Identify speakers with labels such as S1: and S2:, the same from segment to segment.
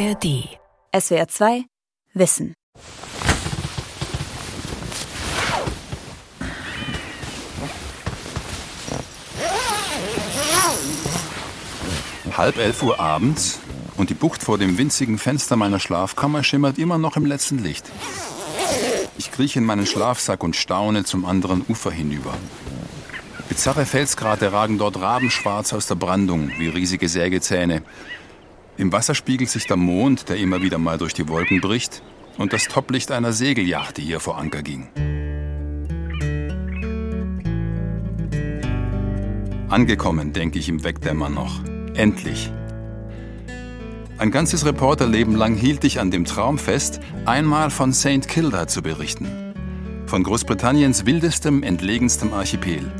S1: ARD.
S2: SWR 2 Wissen.
S3: Halb elf Uhr abends und die Bucht vor dem winzigen Fenster meiner Schlafkammer schimmert immer noch im letzten Licht. Ich krieche in meinen Schlafsack und staune zum anderen Ufer hinüber. Bizarre Felskrate ragen dort rabenschwarz aus der Brandung wie riesige Sägezähne. Im Wasser spiegelt sich der Mond, der immer wieder mal durch die Wolken bricht, und das Toplicht einer Segelyacht, die hier vor Anker ging. Angekommen, denke ich im Wegdämmern noch. Endlich. Ein ganzes Reporterleben lang hielt ich an dem Traum fest, einmal von St. Kilda zu berichten. Von Großbritanniens wildestem, entlegenstem Archipel.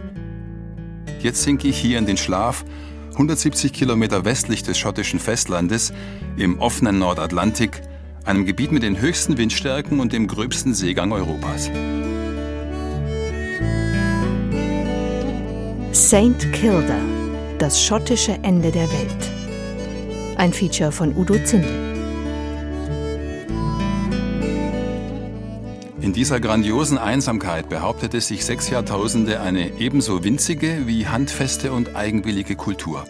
S3: Jetzt sinke ich hier in den Schlaf, 170 Kilometer westlich des schottischen Festlandes, im offenen Nordatlantik, einem Gebiet mit den höchsten Windstärken und dem gröbsten Seegang Europas.
S1: St. Kilda, das schottische Ende der Welt. Ein Feature von Udo Zindel.
S3: In dieser grandiosen Einsamkeit behauptete sich sechs Jahrtausende eine ebenso winzige wie handfeste und eigenwillige Kultur.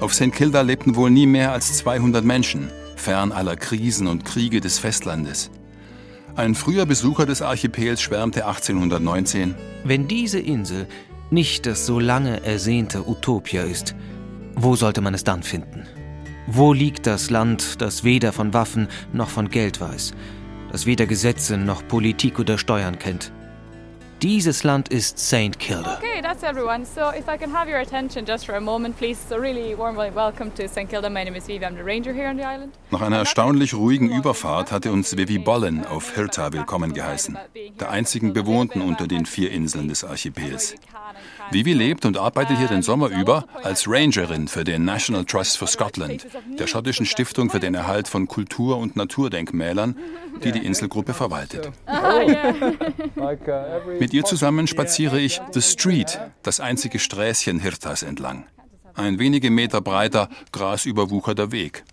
S3: Auf St. Kilda lebten wohl nie mehr als 200 Menschen, fern aller Krisen und Kriege des Festlandes. Ein früher Besucher des Archipels schwärmte 1819.
S4: Wenn diese Insel nicht das so lange ersehnte Utopia ist, wo sollte man es dann finden? Wo liegt das Land, das weder von Waffen noch von Geld weiß, das weder Gesetze noch Politik oder Steuern kennt? Dieses Land ist St. Kilda.
S5: Okay, that's everyone. So if I can have your attention just for a moment, please. So really warm welcome to St. Kilda. My name is Vivi. I'm the ranger here on the island.
S3: Nach einer erstaunlich ruhigen Überfahrt hatte uns Vivi Bollen auf Hirta willkommen geheißen, der einzigen bewohnten unter den vier Inseln des Archipels. Vivi lebt und arbeitet hier den Sommer über als Rangerin für den National Trust for Scotland, der schottischen Stiftung für den Erhalt von Kultur- und Naturdenkmälern, die die Inselgruppe verwaltet. Mit ihr zusammen spaziere ich The Street, das einzige Sträßchen Hirtas entlang. Ein wenige Meter breiter, grasüberwucherter Weg.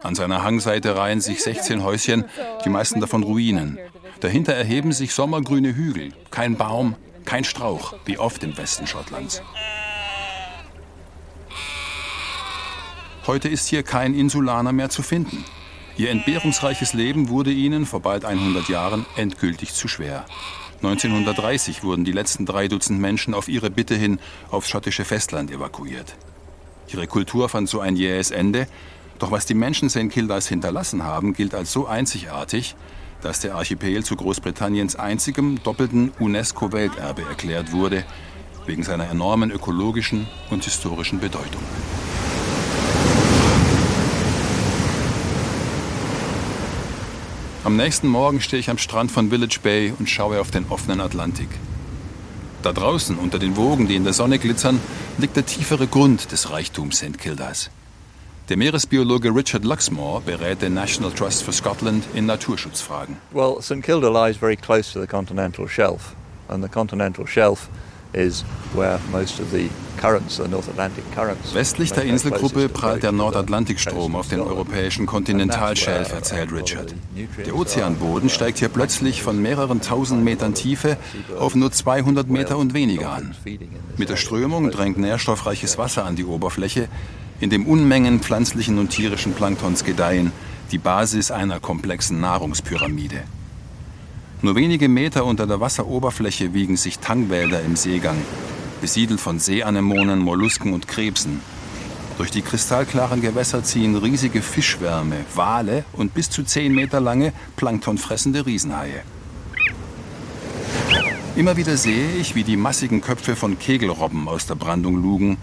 S3: An seiner Hangseite reihen sich 16 Häuschen, die meisten davon Ruinen. Dahinter erheben sich sommergrüne Hügel, kein Baum, kein Strauch, wie oft im Westen Schottlands. Heute ist hier kein Insulaner mehr zu finden. Ihr entbehrungsreiches Leben wurde ihnen vor bald 100 Jahren endgültig zu schwer. 1930 wurden die letzten drei Dutzend Menschen auf ihre Bitte hin aufs schottische Festland evakuiert. Ihre Kultur fand so ein jähes Ende, doch was die Menschen St. Kildas hinterlassen haben, gilt als so einzigartig, dass der Archipel zu Großbritanniens einzigem doppelten UNESCO-Welterbe erklärt wurde, wegen seiner enormen ökologischen und historischen Bedeutung. Am nächsten Morgen stehe ich am Strand von Village Bay und schaue auf den offenen Atlantik. Da draußen, unter den Wogen, die in der Sonne glitzern, liegt der tiefere Grund des Reichtums St. Kildas. Der Meeresbiologe Richard Luxmore berät den National Trust for Scotland in Naturschutzfragen.
S6: Well, St Kilda lies very close to the continental shelf, and the continental shelf is where most of the currents, the North Atlantic currents.
S3: Westlich der Inselgruppe prallt der Nordatlantikstrom auf den europäischen Kontinentalschelf, erzählt Richard. Der Ozeanboden steigt hier plötzlich von mehreren tausend Metern Tiefe auf nur 200 Meter und weniger an. Mit der Strömung drängt nährstoffreiches Wasser an die Oberfläche, in dem Unmengen pflanzlichen und tierischen Planktons gedeihen, die Basis einer komplexen Nahrungspyramide. Nur wenige Meter unter der Wasseroberfläche wiegen sich Tangwälder im Seegang, besiedelt von Seeanemonen, Mollusken und Krebsen. Durch die kristallklaren Gewässer ziehen riesige Fischwärme, Wale und bis zu 10 Meter lange planktonfressende Riesenhaie. Immer wieder sehe ich, wie die massigen Köpfe von Kegelrobben aus der Brandung lugen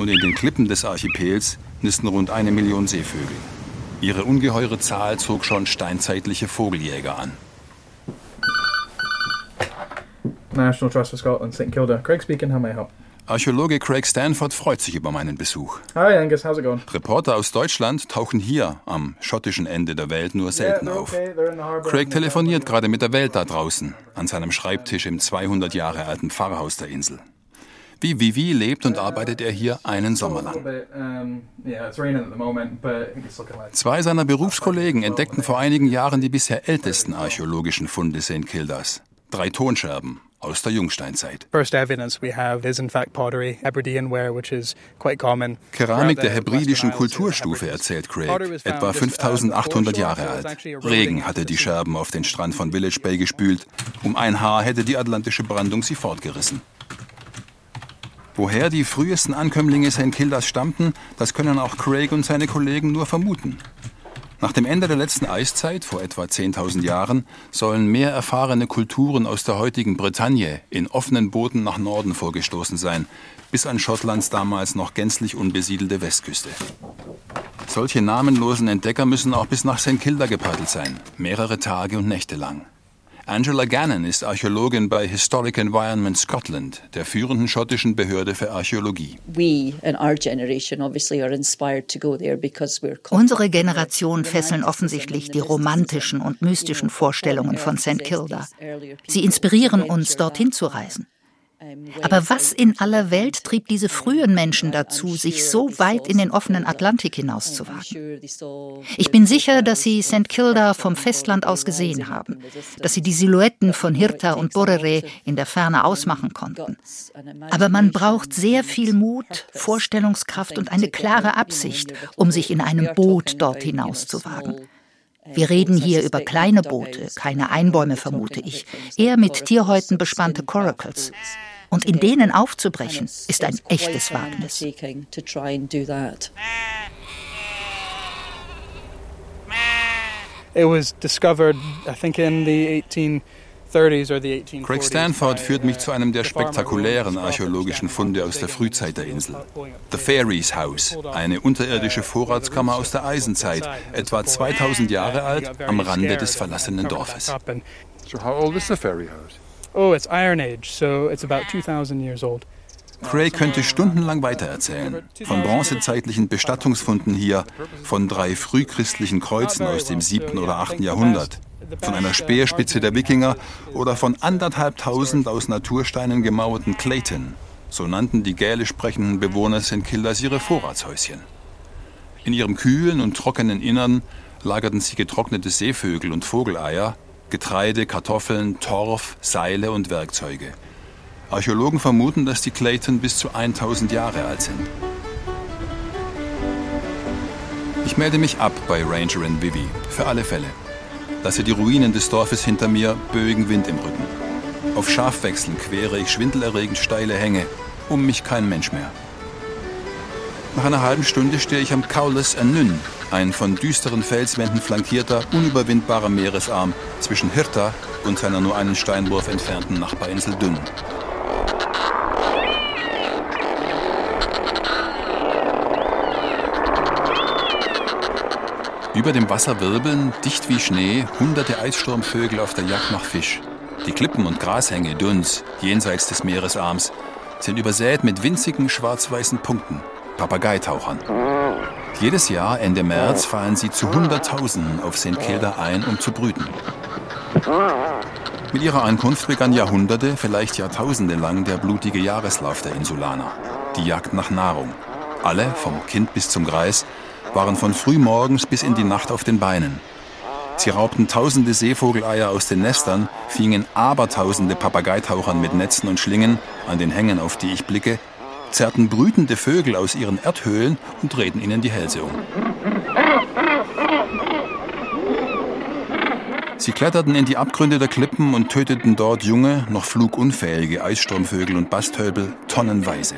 S3: und in den Klippen des Archipels nisten rund eine Million Seevögel. Ihre ungeheure Zahl zog schon steinzeitliche Vogeljäger an.
S7: National Trust for Scotland, St Kilda. Craig speaking, how may I help?
S3: Archäologe Craig Stanford freut sich über meinen Besuch.
S7: Hi Angus, how's it going?
S3: Reporter aus Deutschland tauchen hier am schottischen Ende der Welt nur selten
S7: Yeah,
S3: auf.
S7: okay. Harbor.
S3: Craig telefoniert gerade mit der Welt da draußen, an seinem Schreibtisch im 200 Jahre alten Pfarrhaus der Insel. Wie Vivi lebt und arbeitet er hier einen Sommer lang. Zwei seiner Berufskollegen entdeckten vor einigen Jahren die bisher ältesten archäologischen Funde St. Kildas. Drei Tonscherben aus der Jungsteinzeit. Keramik der hebridischen Kulturstufe, erzählt Craig, etwa 5800 Jahre alt. Regen hatte die Scherben auf den Strand von Village Bay gespült. Um ein Haar hätte die atlantische Brandung sie fortgerissen. Woher die frühesten Ankömmlinge St. Kildas stammten, das können auch Craig und seine Kollegen nur vermuten. Nach dem Ende der letzten Eiszeit, vor etwa 10.000 Jahren, sollen mehr erfahrene Kulturen aus der heutigen Bretagne in offenen Booten nach Norden vorgestoßen sein, bis an Schottlands damals noch gänzlich unbesiedelte Westküste. Solche namenlosen Entdecker müssen auch bis nach St. Kilda gepaddelt sein, mehrere Tage und Nächte lang. Angela Gannon ist Archäologin bei Historic Environment Scotland, der führenden schottischen Behörde für Archäologie.
S8: Unsere Generation fesseln offensichtlich die romantischen und mystischen Vorstellungen von St. Kilda. Sie inspirieren uns, dorthin zu reisen. Aber was in aller Welt trieb diese frühen Menschen dazu, sich so weit in den offenen Atlantik hinauszuwagen? Ich bin sicher, dass sie St. Kilda vom Festland aus gesehen haben, dass sie die Silhouetten von Hirta und Borere in der Ferne ausmachen konnten. Aber man braucht sehr viel Mut, Vorstellungskraft und eine klare Absicht, um sich in einem Boot dort hinauszuwagen. Wir reden hier über kleine Boote, keine Einbäume vermute ich, eher mit Tierhäuten bespannte Coracles. Und in denen aufzubrechen, ist ein echtes Wagnis.
S7: It was discovered, I think, in the 18
S3: Craig Stanford führt mich zu einem der spektakulären archäologischen Funde aus der Frühzeit der Insel. The Fairies House, eine unterirdische Vorratskammer aus der Eisenzeit, etwa 2000 Jahre alt, am Rande des verlassenen Dorfes.
S9: So how old is the Fairy House?
S7: Oh, it's Iron Age, so it's about 2000 years old.
S3: Craig könnte stundenlang weitererzählen. Von bronzezeitlichen Bestattungsfunden hier, von drei frühchristlichen Kreuzen aus dem 7. oder 8. Jahrhundert, von einer Speerspitze der Wikinger oder von anderthalbtausend aus Natursteinen gemauerten Clayton. So nannten die gälisch sprechenden Bewohner St. Kildas ihre Vorratshäuschen. In ihrem kühlen und trockenen Innern lagerten sie getrocknete Seevögel und Vogeleier, Getreide, Kartoffeln, Torf, Seile und Werkzeuge. Archäologen vermuten, dass die Clayton bis zu 1000 Jahre alt sind. Ich melde mich ab bei Rangerin Vivi, für alle Fälle. Lasse die Ruinen des Dorfes hinter mir, böigen Wind im Rücken. Auf Schafwechseln quere ich schwindelerregend steile Hänge, um mich kein Mensch mehr. Nach einer halben Stunde stehe ich am Cowles Anyn, ein von düsteren Felswänden flankierter, unüberwindbarer Meeresarm zwischen Hirta und seiner nur einen Steinwurf entfernten Nachbarinsel Dünn. Über dem Wasser wirbeln, dicht wie Schnee, hunderte Eissturmvögel auf der Jagd nach Fisch. Die Klippen und Grashänge Duns, jenseits des Meeresarms, sind übersät mit winzigen schwarz-weißen Punkten, Papageitauchern. Jedes Jahr, Ende März, fallen sie zu Hunderttausenden auf St. Kilda ein, um zu brüten. Mit ihrer Ankunft begann Jahrhunderte, vielleicht Jahrtausende lang der blutige Jahreslauf der Insulaner. Die Jagd nach Nahrung. Alle, vom Kind bis zum Greis, waren von frühmorgens bis in die Nacht auf den Beinen. Sie raubten tausende Seevogeleier aus den Nestern, fingen abertausende Papageitauchern mit Netzen und Schlingen an den Hängen, auf die ich blicke, zerrten brütende Vögel aus ihren Erdhöhlen und drehten ihnen die Hälse um. Sie kletterten in die Abgründe der Klippen und töteten dort junge, noch flugunfähige Eissturmvögel und Basthölbel tonnenweise.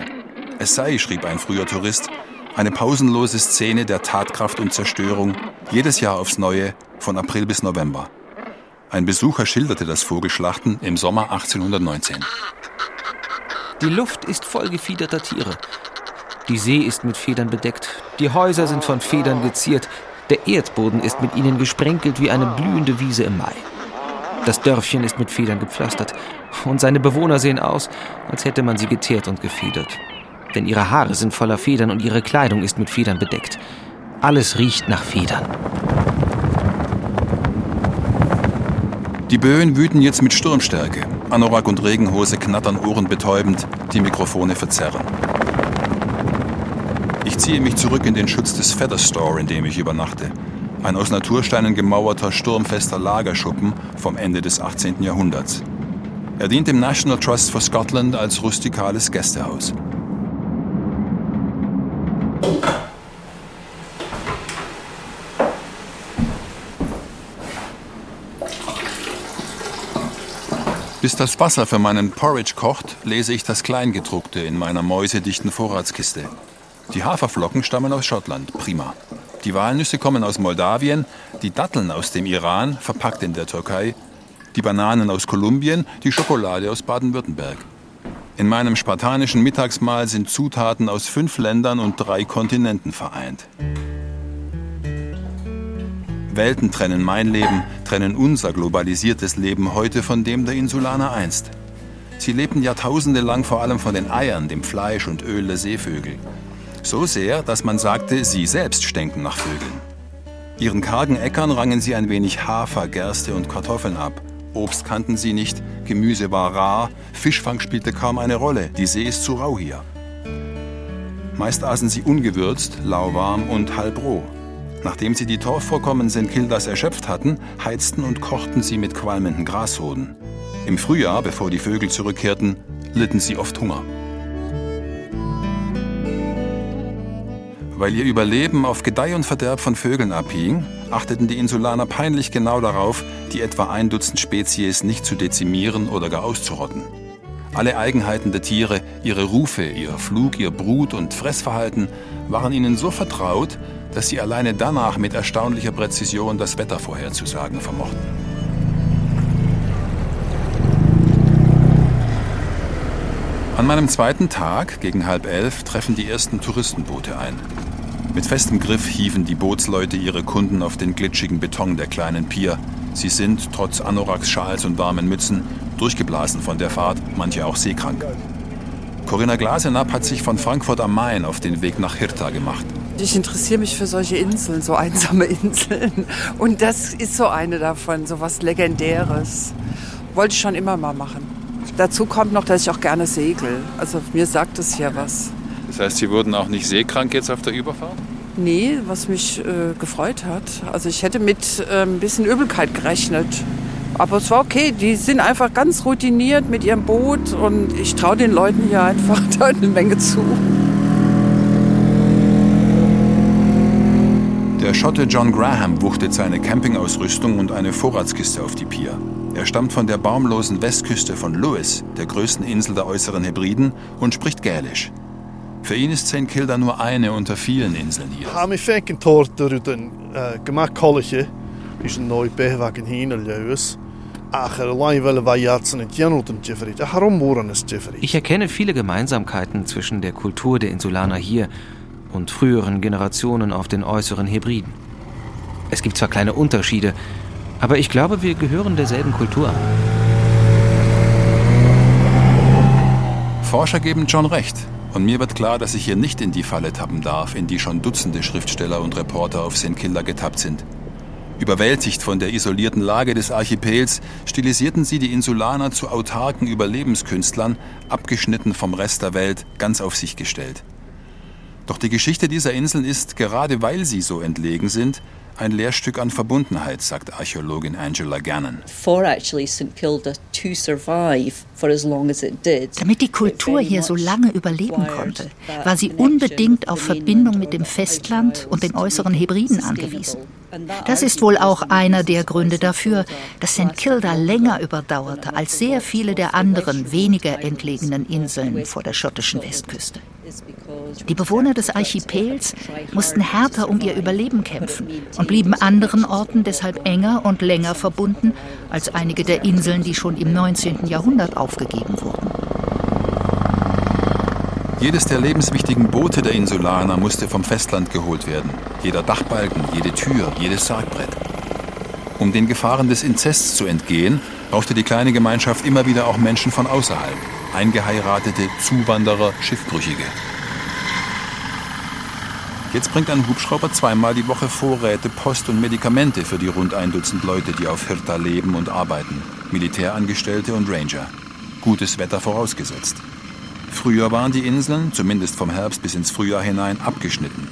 S3: Es sei, schrieb ein früher Tourist, eine pausenlose Szene der Tatkraft und Zerstörung, jedes Jahr aufs Neue, von April bis November. Ein Besucher schilderte das Vogelschlachten im Sommer 1819.
S4: Die Luft ist voll gefiederter Tiere. Die See ist mit Federn bedeckt. Die Häuser sind von Federn geziert. Der Erdboden ist mit ihnen gesprenkelt wie eine blühende Wiese im Mai. Das Dörfchen ist mit Federn gepflastert. Und seine Bewohner sehen aus, als hätte man sie geteert und gefedert denn ihre Haare sind voller Federn und ihre Kleidung ist mit Federn bedeckt. Alles riecht nach Federn.
S3: Die Böen wüten jetzt mit Sturmstärke. Anorak und Regenhose knattern ohrenbetäubend, die Mikrofone verzerren. Ich ziehe mich zurück in den Schutz des Feather Store, in dem ich übernachte. Ein aus Natursteinen gemauerter, sturmfester Lagerschuppen vom Ende des 18. Jahrhunderts. Er dient dem National Trust for Scotland als rustikales Gästehaus. Bis das Wasser für meinen Porridge kocht, lese ich das Kleingedruckte in meiner mäusedichten Vorratskiste. Die Haferflocken stammen aus Schottland, prima. Die Walnüsse kommen aus Moldawien, die Datteln aus dem Iran, verpackt in der Türkei, die Bananen aus Kolumbien, die Schokolade aus Baden-Württemberg. In meinem spartanischen Mittagsmahl sind Zutaten aus fünf Ländern und drei Kontinenten vereint. Welten trennen mein Leben, trennen unser globalisiertes Leben heute von dem der Insulaner einst. Sie lebten jahrtausende lang vor allem von den Eiern, dem Fleisch und Öl der Seevögel. So sehr, dass man sagte, sie selbst stenken nach Vögeln. Ihren kargen Äckern rangen sie ein wenig Hafer, Gerste und Kartoffeln ab. Obst kannten sie nicht, Gemüse war rar, Fischfang spielte kaum eine Rolle, die See ist zu rau hier. Meist aßen sie ungewürzt, lauwarm und halb roh. Nachdem sie die Torfvorkommen St. Kildas erschöpft hatten, heizten und kochten sie mit qualmenden Grashoden. Im Frühjahr, bevor die Vögel zurückkehrten, litten sie oft Hunger. Weil ihr Überleben auf Gedeih und Verderb von Vögeln abhing, achteten die Insulaner peinlich genau darauf, die etwa ein Dutzend Spezies nicht zu dezimieren oder gar auszurotten. Alle Eigenheiten der Tiere, ihre Rufe, ihr Flug, ihr Brut- und Fressverhalten waren ihnen so vertraut, dass sie alleine danach mit erstaunlicher Präzision das Wetter vorherzusagen vermochten. An meinem zweiten Tag, gegen halb elf, treffen die ersten Touristenboote ein. Mit festem Griff hieven die Bootsleute ihre Kunden auf den glitschigen Beton der kleinen Pier. Sie sind, trotz Anoraks, Schals und warmen Mützen, durchgeblasen von der Fahrt, manche auch seekrank. Corinna Glasenapp hat sich von Frankfurt am Main auf den Weg nach Hirta gemacht.
S10: Ich interessiere mich für solche Inseln, so einsame Inseln. Und das ist so eine davon, so was Legendäres. Wollte ich schon immer mal machen. Dazu kommt noch, dass ich auch gerne segel. Also mir sagt es hier was.
S3: Das heißt, Sie wurden auch nicht seekrank jetzt auf der Überfahrt?
S10: Nee, was mich äh, gefreut hat. Also ich hätte mit äh, ein bisschen Übelkeit gerechnet. Aber es war okay. Die sind einfach ganz routiniert mit ihrem Boot und ich traue den Leuten hier einfach eine Menge zu.
S3: Der Schotte John Graham wuchtet seine Campingausrüstung und eine Vorratskiste auf die Pier. Er stammt von der baumlosen Westküste von Lewis, der größten Insel der äußeren Hebriden, und spricht Gälisch. Für ihn ist St. Kilda nur eine unter vielen Inseln hier.
S11: Ham i fenken torter den gemak kollege, is een nooit bewegen hin Lewis.
S4: Ich erkenne viele Gemeinsamkeiten zwischen der Kultur der Insulaner hier und früheren Generationen auf den äußeren Hebriden. Es gibt zwar kleine Unterschiede, aber ich glaube, wir gehören derselben Kultur an.
S3: Forscher geben John recht. Und mir wird klar, dass ich hier nicht in die Falle tappen darf, in die schon Dutzende Schriftsteller und Reporter auf St. Kilda getappt sind. Überwältigt von der isolierten Lage des Archipels, stilisierten sie die Insulaner zu autarken Überlebenskünstlern, abgeschnitten vom Rest der Welt, ganz auf sich gestellt. Doch die Geschichte dieser Inseln ist, gerade weil sie so entlegen sind, ein Lehrstück an Verbundenheit, sagt Archäologin Angela Gannon.
S8: Damit die Kultur hier so lange überleben konnte, war sie unbedingt auf Verbindung mit dem Festland und den äußeren Hebriden angewiesen. Das ist wohl auch einer der Gründe dafür, dass St. Kilda länger überdauerte als sehr viele der anderen weniger entlegenen Inseln vor der schottischen Westküste. Die Bewohner des Archipels mussten härter um ihr Überleben kämpfen und blieben anderen Orten deshalb enger und länger verbunden als einige der Inseln, die schon im 19. Jahrhundert aufgegeben wurden.
S3: Jedes der lebenswichtigen Boote der Insulaner musste vom Festland geholt werden. Jeder Dachbalken, jede Tür, jedes Sargbrett. Um den Gefahren des Inzests zu entgehen, brauchte die kleine Gemeinschaft immer wieder auch Menschen von außerhalb. Eingeheiratete, Zuwanderer, Schiffbrüchige. Jetzt bringt ein Hubschrauber zweimal die Woche Vorräte, Post und Medikamente für die rund ein Dutzend Leute, die auf Hirta leben und arbeiten. Militärangestellte und Ranger. gutes Wetter vorausgesetzt. Früher waren die Inseln, zumindest vom Herbst bis ins Frühjahr hinein, abgeschnitten.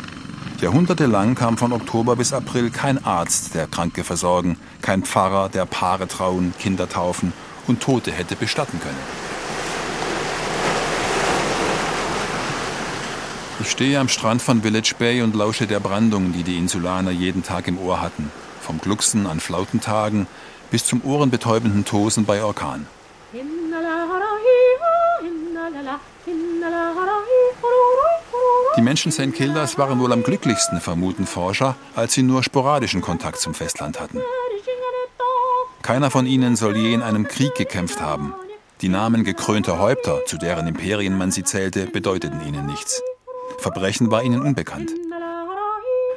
S3: Jahrhundertelang kam von Oktober bis April kein Arzt, der Kranke versorgen, kein Pfarrer, der Paare trauen, Kinder taufen und Tote hätte bestatten können. Ich stehe am Strand von Village Bay und lausche der Brandung, die die Insulaner jeden Tag im Ohr hatten. Vom Glucksen an Flautentagen bis zum ohrenbetäubenden Tosen bei Orkan. Die Menschen St. Kildas waren wohl am glücklichsten, vermuten Forscher, als sie nur sporadischen Kontakt zum Festland hatten. Keiner von ihnen soll je in einem Krieg gekämpft haben. Die Namen gekrönter Häupter, zu deren Imperien man sie zählte, bedeuteten ihnen nichts. Verbrechen war ihnen unbekannt.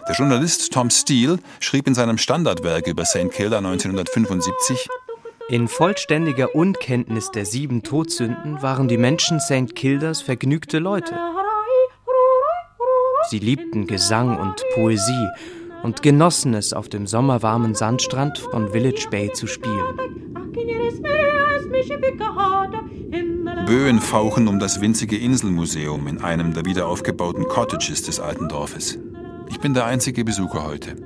S3: Der Journalist Tom Steele schrieb in seinem Standardwerk über St. Kilda 1975,
S12: in vollständiger Unkenntnis der sieben Todsünden waren die Menschen St. Kildas vergnügte Leute. Sie liebten Gesang und Poesie und genossen es, auf dem sommerwarmen Sandstrand von Village Bay zu spielen.
S3: Böen fauchen um das winzige Inselmuseum in einem der wiederaufgebauten Cottages des alten Dorfes. Ich bin der einzige Besucher heute.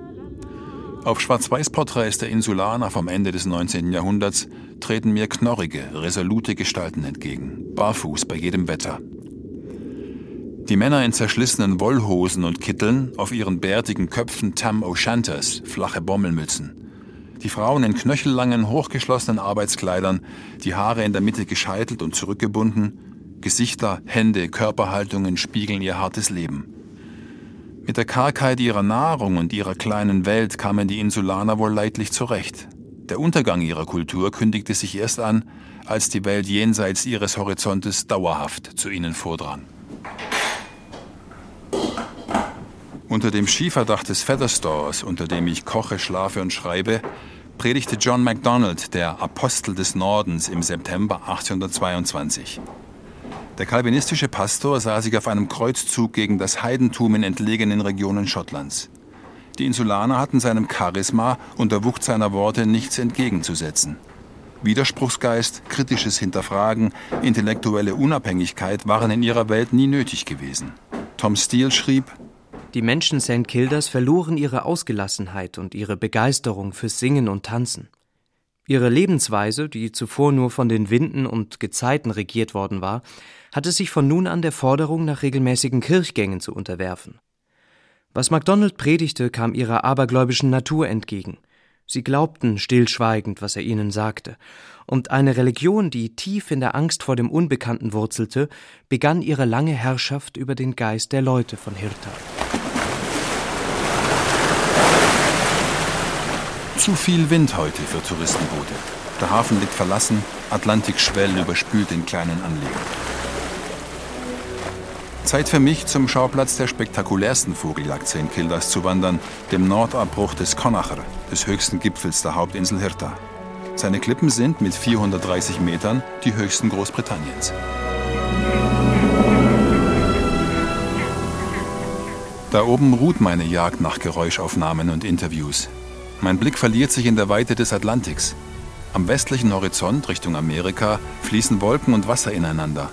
S3: Auf Schwarz-Weiß-Porträts der Insulaner vom Ende des 19. Jahrhunderts treten mir knorrige, resolute Gestalten entgegen, barfuß bei jedem Wetter. Die Männer in zerschlissenen Wollhosen und Kitteln, auf ihren bärtigen Köpfen Tam O'Shanters, flache Bommelmützen. Die Frauen in knöchellangen, hochgeschlossenen Arbeitskleidern, die Haare in der Mitte gescheitelt und zurückgebunden, Gesichter, Hände, Körperhaltungen spiegeln ihr hartes Leben. Mit der Kargheit ihrer Nahrung und ihrer kleinen Welt kamen die Insulaner wohl leidlich zurecht. Der Untergang ihrer Kultur kündigte sich erst an, als die Welt jenseits ihres Horizontes dauerhaft zu ihnen vordrang. Unter dem Schieferdach des Featherstores, unter dem ich koche, schlafe und schreibe, predigte John MacDonald, der Apostel des Nordens, im September 1822. Der kalvinistische Pastor sah sich auf einem Kreuzzug gegen das Heidentum in entlegenen Regionen Schottlands. Die Insulaner hatten seinem Charisma und der Wucht seiner Worte nichts entgegenzusetzen. Widerspruchsgeist, kritisches Hinterfragen, intellektuelle Unabhängigkeit waren in ihrer Welt nie nötig gewesen. Tom Steele schrieb,
S12: die Menschen St. Kildas verloren ihre Ausgelassenheit und ihre Begeisterung fürs Singen und Tanzen. Ihre Lebensweise, die zuvor nur von den Winden und Gezeiten regiert worden war, hatte sich von nun an der Forderung nach regelmäßigen Kirchgängen zu unterwerfen. Was MacDonald predigte, kam ihrer abergläubischen Natur entgegen. Sie glaubten stillschweigend, was er ihnen sagte, und eine Religion, die tief in der Angst vor dem Unbekannten wurzelte, begann ihre lange Herrschaft über den Geist der Leute von Hirta.
S3: Zu viel Wind heute für Touristenboote. Der Hafen liegt verlassen, Atlantikschwellen überspült den kleinen Anleger. Zeit für mich, zum Schauplatz der spektakulärsten Vogeljagd St. Kildas zu wandern, dem Nordabbruch des Connacher, des höchsten Gipfels der Hauptinsel Hirta. Seine Klippen sind mit 430 Metern die höchsten Großbritanniens. Da oben ruht meine Jagd nach Geräuschaufnahmen und Interviews. Mein Blick verliert sich in der Weite des Atlantiks. Am westlichen Horizont Richtung Amerika fließen Wolken und Wasser ineinander.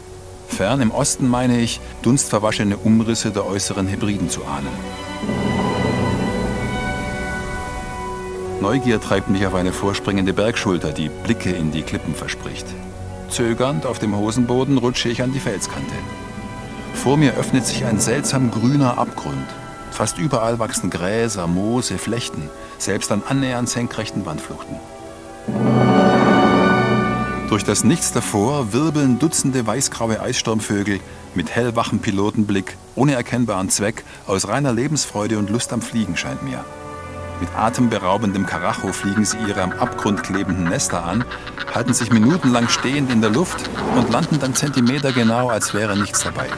S3: Fern im Osten meine ich, dunstverwaschene Umrisse der äußeren Hebriden zu ahnen. Neugier treibt mich auf eine vorspringende Bergschulter, die Blicke in die Klippen verspricht. Zögernd auf dem Hosenboden rutsche ich an die Felskante. Vor mir öffnet sich ein seltsam grüner Abgrund. Fast überall wachsen Gräser, Moose, Flechten, selbst an annähernd senkrechten Wandfluchten. Durch das Nichts davor wirbeln Dutzende weißgraue Eissturmvögel mit hellwachem Pilotenblick, ohne erkennbaren Zweck, aus reiner Lebensfreude und Lust am Fliegen scheint mir. Mit atemberaubendem Karacho fliegen sie ihre am Abgrund klebenden Nester an, halten sich minutenlang stehend in der Luft und landen dann zentimetergenau, als wäre nichts dabei.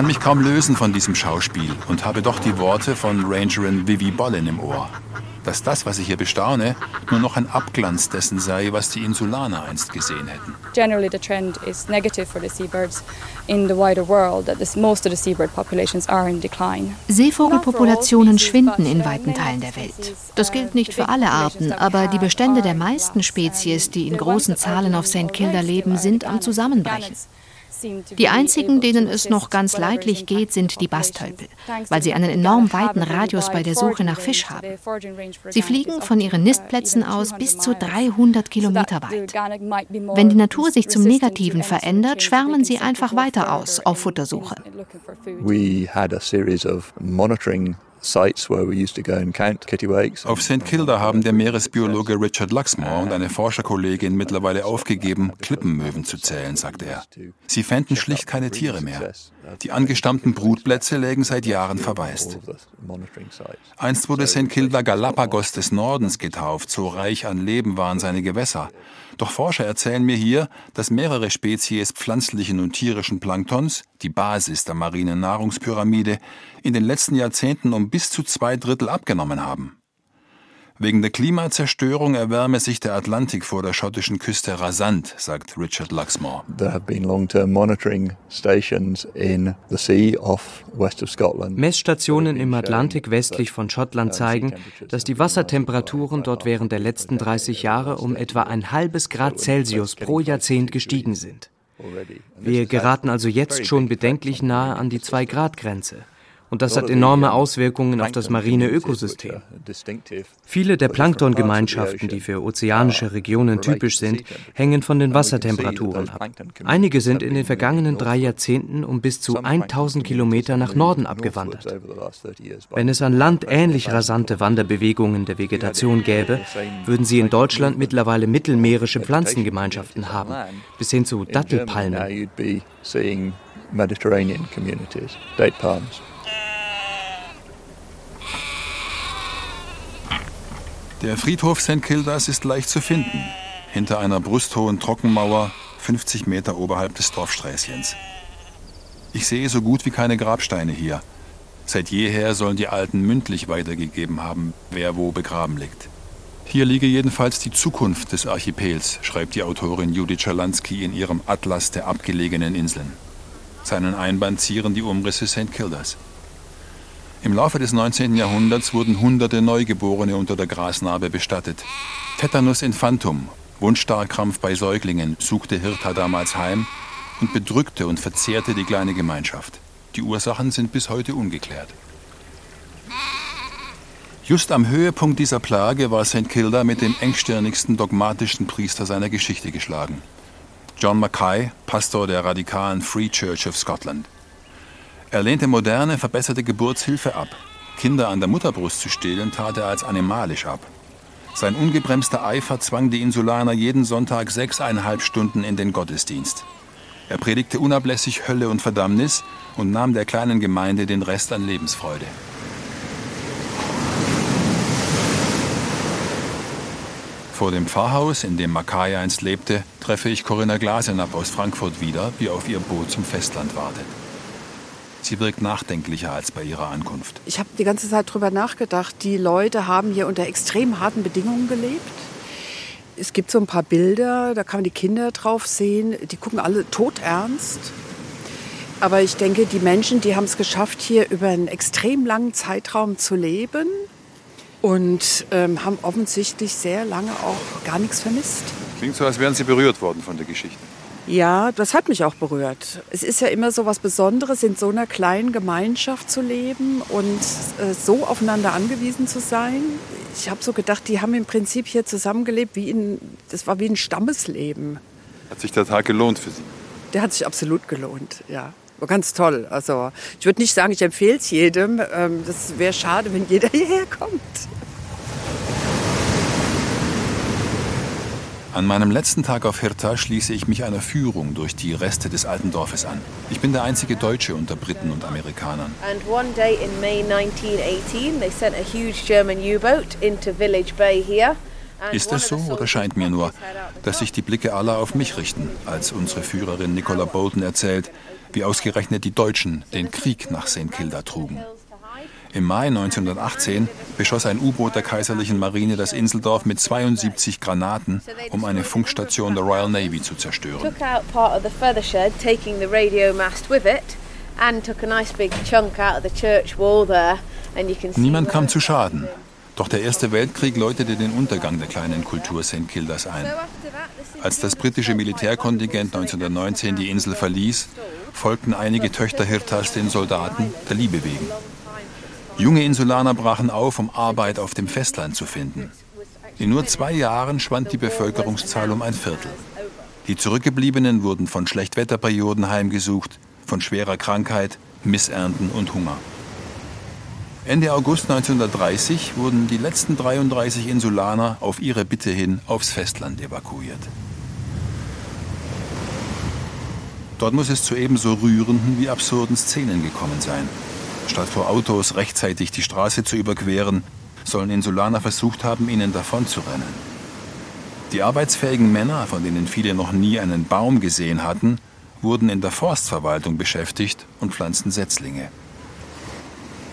S3: kann mich kaum lösen von diesem Schauspiel und habe doch die Worte von Rangerin Vivi Bollin im Ohr dass das, was ich hier bestaune, nur noch ein Abglanz dessen sei, was die Insulaner einst gesehen hätten.
S5: Generally the trend is negative for the seabirds in the wider world that this, most of the seabird populations are in decline.
S1: Seevogelpopulationen schwinden in weiten Teilen der Welt. Das gilt nicht für alle Arten, aber die Bestände der meisten Spezies, die in großen Zahlen auf St. Kilda leben, sind am Zusammenbrechen. Die einzigen, denen es noch ganz leidlich geht, sind die Bastölpel, weil sie einen enorm weiten Radius bei der Suche nach Fisch haben. Sie fliegen von ihren Nistplätzen aus bis zu 300 Kilometer weit. Wenn die Natur sich zum Negativen verändert, schwärmen sie einfach weiter aus auf Futtersuche.
S6: We had a series of monitoring
S3: auf St. Kilda haben der Meeresbiologe Richard Luxmore und eine Forscherkollegin mittlerweile aufgegeben, Klippenmöwen zu zählen, sagt er. Sie fänden schlicht keine Tiere mehr. Die angestammten Brutplätze lägen seit Jahren verwaist. Einst wurde St. Kilda Galapagos des Nordens getauft, so reich an Leben waren seine Gewässer. Doch Forscher erzählen mir hier, dass mehrere Spezies pflanzlichen und tierischen Planktons, die Basis der marinen Nahrungspyramide, in den letzten Jahrzehnten um bis zu zwei Drittel abgenommen haben. Wegen der Klimazerstörung erwärme sich der Atlantik vor der schottischen Küste rasant, sagt Richard Luxmore.
S6: There have been long-term monitoring stations in the sea off west of Scotland.
S12: Messstationen im Atlantik westlich von Schottland zeigen, dass die Wassertemperaturen dort während der letzten 30 Jahre um etwa ein halbes Grad Celsius pro Jahrzehnt gestiegen sind. Wir geraten also jetzt schon bedenklich nahe an die 2-Grad-Grenze. Und das hat enorme Auswirkungen auf das marine Ökosystem. Viele der Planktongemeinschaften, die für ozeanische Regionen typisch sind, hängen von den Wassertemperaturen ab. Einige sind in den vergangenen drei Jahrzehnten um bis zu 1000 Kilometer nach Norden abgewandert. Wenn es an Land ähnlich rasante Wanderbewegungen der Vegetation gäbe, würden sie in Deutschland mittlerweile mittelmeerische Pflanzengemeinschaften haben, bis hin zu Dattelpalmen.
S6: Mediterranean communities, date palms.
S3: Der Friedhof St. Kildas ist leicht zu finden, hinter einer brusthohen Trockenmauer, 50 Meter oberhalb des Dorfsträßchens. Ich sehe so gut wie keine Grabsteine hier. Seit jeher sollen die Alten mündlich weitergegeben haben, wer wo begraben liegt. Hier liege jedenfalls die Zukunft des Archipels, schreibt die Autorin Judith Schalansky in ihrem Atlas der abgelegenen Inseln. Seinen Einband zieren die Umrisse St. Kildas. Im Laufe des 19. Jahrhunderts wurden hunderte Neugeborene unter der Grasnarbe bestattet. Tetanus infantum, Wundstarkrampf bei Säuglingen, suchte Hirta damals heim und bedrückte und verzehrte die kleine Gemeinschaft. Die Ursachen sind bis heute ungeklärt. Just am Höhepunkt dieser Plage war St. Kilda mit dem engstirnigsten dogmatischsten Priester seiner Geschichte geschlagen. John Mackay, Pastor der radikalen Free Church of Scotland. Er lehnte moderne, verbesserte Geburtshilfe ab. Kinder an der Mutterbrust zu stehlen, tat er als animalisch ab. Sein ungebremster Eifer zwang die Insulaner jeden Sonntag sechseinhalb Stunden in den Gottesdienst. Er predigte unablässig Hölle und Verdammnis und nahm der kleinen Gemeinde den Rest an Lebensfreude. Vor dem Pfarrhaus, in dem Makai einst lebte, treffe ich Corinna Glasenapp aus Frankfurt wieder, wie auf ihr Boot zum Festland wartet. Sie wirkt nachdenklicher als bei ihrer Ankunft.
S10: Ich habe die ganze Zeit darüber nachgedacht. Die Leute haben hier unter extrem harten Bedingungen gelebt. Es gibt so ein paar Bilder, da kann man die Kinder drauf sehen. Die gucken alle todernst. Aber ich denke, die Menschen, die haben es geschafft, hier über einen extrem langen Zeitraum zu leben und ähm, haben offensichtlich sehr lange auch gar nichts vermisst.
S3: Klingt so, als wären Sie berührt worden von der Geschichte.
S10: Ja, das hat mich auch berührt. Es ist ja immer so was Besonderes, in so einer kleinen Gemeinschaft zu leben und äh, so aufeinander angewiesen zu sein. Ich habe so gedacht, die haben im Prinzip hier zusammengelebt, wie in, das war wie ein Stammesleben.
S3: Hat sich der Tag gelohnt für Sie?
S10: Der hat sich absolut gelohnt, ja. War ganz toll. Also ich würde nicht sagen, ich empfehle es jedem. Ähm, das wäre schade, wenn jeder hierher kommt.
S3: An meinem letzten Tag auf Hirta schließe ich mich einer Führung durch die Reste des alten Dorfes an. Ich bin der einzige Deutsche unter Briten und Amerikanern.
S13: And one day in May 1918 they sent a huge German U-boat into Village Bay here.
S3: Ist es so oder scheint mir nur, dass sich die Blicke aller auf mich richten, als unsere Führerin Nicola Bolton erzählt, wie ausgerechnet die Deutschen den Krieg nach St. Kilda trugen. Im Mai 1918 beschoss ein U-Boot der Kaiserlichen Marine das Inseldorf mit 72 Granaten, um eine Funkstation der Royal Navy zu zerstören. Niemand kam zu Schaden. Doch der Erste Weltkrieg läutete den Untergang der kleinen Kultur St. Kildas ein. Als das britische Militärkontingent 1919 die Insel verließ, folgten einige Töchter Hirtas den Soldaten der Liebe wegen. Junge Insulaner brachen auf, um Arbeit auf dem Festland zu finden. In nur zwei Jahren schwand die Bevölkerungszahl um ein Viertel. Die Zurückgebliebenen wurden von Schlechtwetterperioden heimgesucht, von schwerer Krankheit, Missernten und Hunger. Ende August 1930 wurden die letzten 33 Insulaner auf ihre Bitte hin aufs Festland evakuiert. Dort muss es zu ebenso rührenden wie absurden Szenen gekommen sein. Statt vor Autos rechtzeitig die Straße zu überqueren, sollen Insulaner versucht haben, ihnen davonzurennen. Die arbeitsfähigen Männer, von denen viele noch nie einen Baum gesehen hatten, wurden in der Forstverwaltung beschäftigt und pflanzten Setzlinge.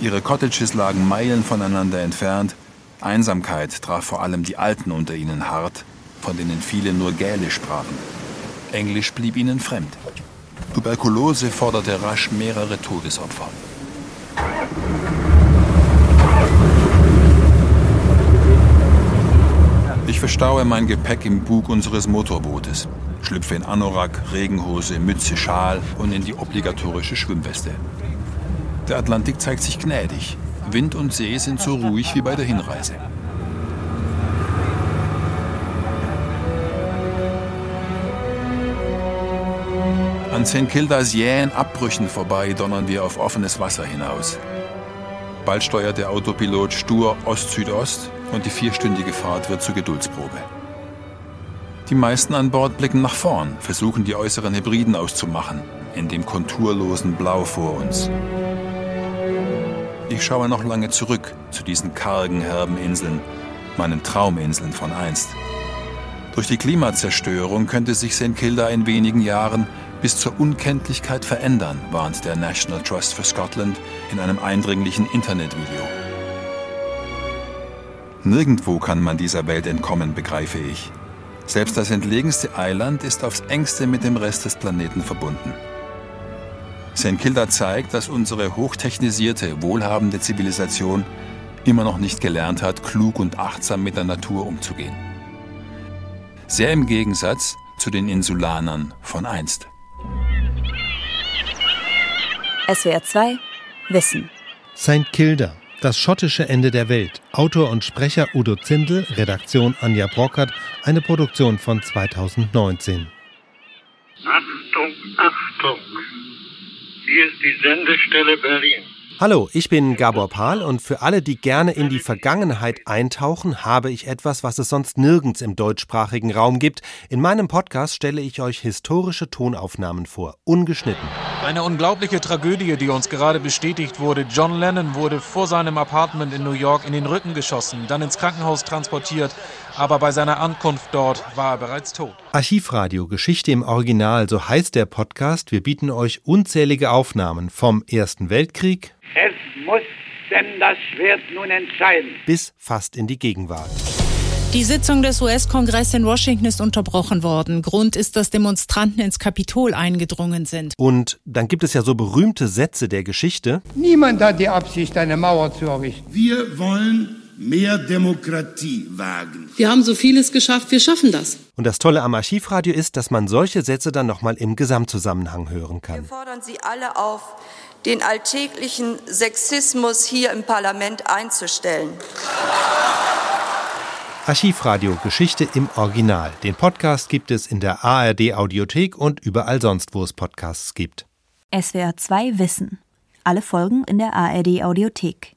S3: Ihre Cottages lagen Meilen voneinander entfernt. Einsamkeit traf vor allem die Alten unter ihnen hart, von denen viele nur Gälisch sprachen. Englisch blieb ihnen fremd. Tuberkulose forderte rasch mehrere Todesopfer. Ich verstaue mein Gepäck im Bug unseres Motorbootes, schlüpfe in Anorak, Regenhose, Mütze, Schal und in die obligatorische Schwimmweste. Der Atlantik zeigt sich gnädig. Wind und See sind so ruhig wie bei der Hinreise. An St. Kildas jähen Abbrüchen vorbei donnern wir auf offenes Wasser hinaus. Bald steuert der Autopilot stur Ost-Südost und die vierstündige Fahrt wird zur Geduldsprobe. Die meisten an Bord blicken nach vorn, versuchen die äußeren Hybriden auszumachen, in dem konturlosen Blau vor uns. Ich schaue noch lange zurück zu diesen kargen, herben Inseln, meinen Trauminseln von einst. Durch die Klimazerstörung könnte sich St. Kilda in wenigen Jahren bis zur Unkenntlichkeit verändern, warnt der National Trust for Scotland in einem eindringlichen Internetvideo. Nirgendwo kann man dieser Welt entkommen, begreife ich. Selbst das entlegenste Eiland ist aufs engste mit dem Rest des Planeten verbunden. St. Kilda zeigt, dass unsere hochtechnisierte, wohlhabende Zivilisation immer noch nicht gelernt hat, klug und achtsam mit der Natur umzugehen. Sehr im Gegensatz zu den Insulanern von einst.
S2: SWR 2 Wissen.
S14: St. Kilda, das schottische Ende der Welt. Autor und Sprecher Udo Zindel, Redaktion Anja Brockert, eine Produktion von 2019.
S15: Achtung, Achtung! Hier ist die Sendestelle Berlin.
S14: Hallo, ich bin Gabor Pahl und für alle, die gerne in die Vergangenheit eintauchen, habe ich etwas, was es sonst nirgends im deutschsprachigen Raum gibt. In meinem Podcast stelle ich euch historische Tonaufnahmen vor, ungeschnitten.
S16: Eine unglaubliche Tragödie, die uns gerade bestätigt wurde. John Lennon wurde vor seinem Apartment in New York in den Rücken geschossen, dann ins Krankenhaus transportiert, aber bei seiner Ankunft dort war er bereits tot.
S14: Archivradio Geschichte im Original, so heißt der Podcast. Wir bieten euch unzählige Aufnahmen vom Ersten Weltkrieg,
S15: es muss denn das Schwert nun entscheiden.
S14: Bis fast in die Gegenwart.
S17: Die Sitzung des US-Kongresses in Washington ist unterbrochen worden. Grund ist, dass Demonstranten ins Kapitol eingedrungen sind.
S14: Und dann gibt es ja so berühmte Sätze der Geschichte.
S18: Niemand hat die Absicht, eine Mauer zu errichten.
S19: Wir wollen mehr Demokratie wagen.
S20: Wir haben so vieles geschafft, wir schaffen das.
S14: Und das Tolle am Archivradio ist, dass man solche Sätze dann nochmal im Gesamtzusammenhang hören kann.
S21: Wir fordern Sie alle auf, den alltäglichen Sexismus hier im Parlament einzustellen.
S14: Archivradio Geschichte im Original. Den Podcast gibt es in der ARD Audiothek und überall sonst, wo es Podcasts gibt.
S2: SWR 2 Wissen. Alle Folgen in der ARD Audiothek.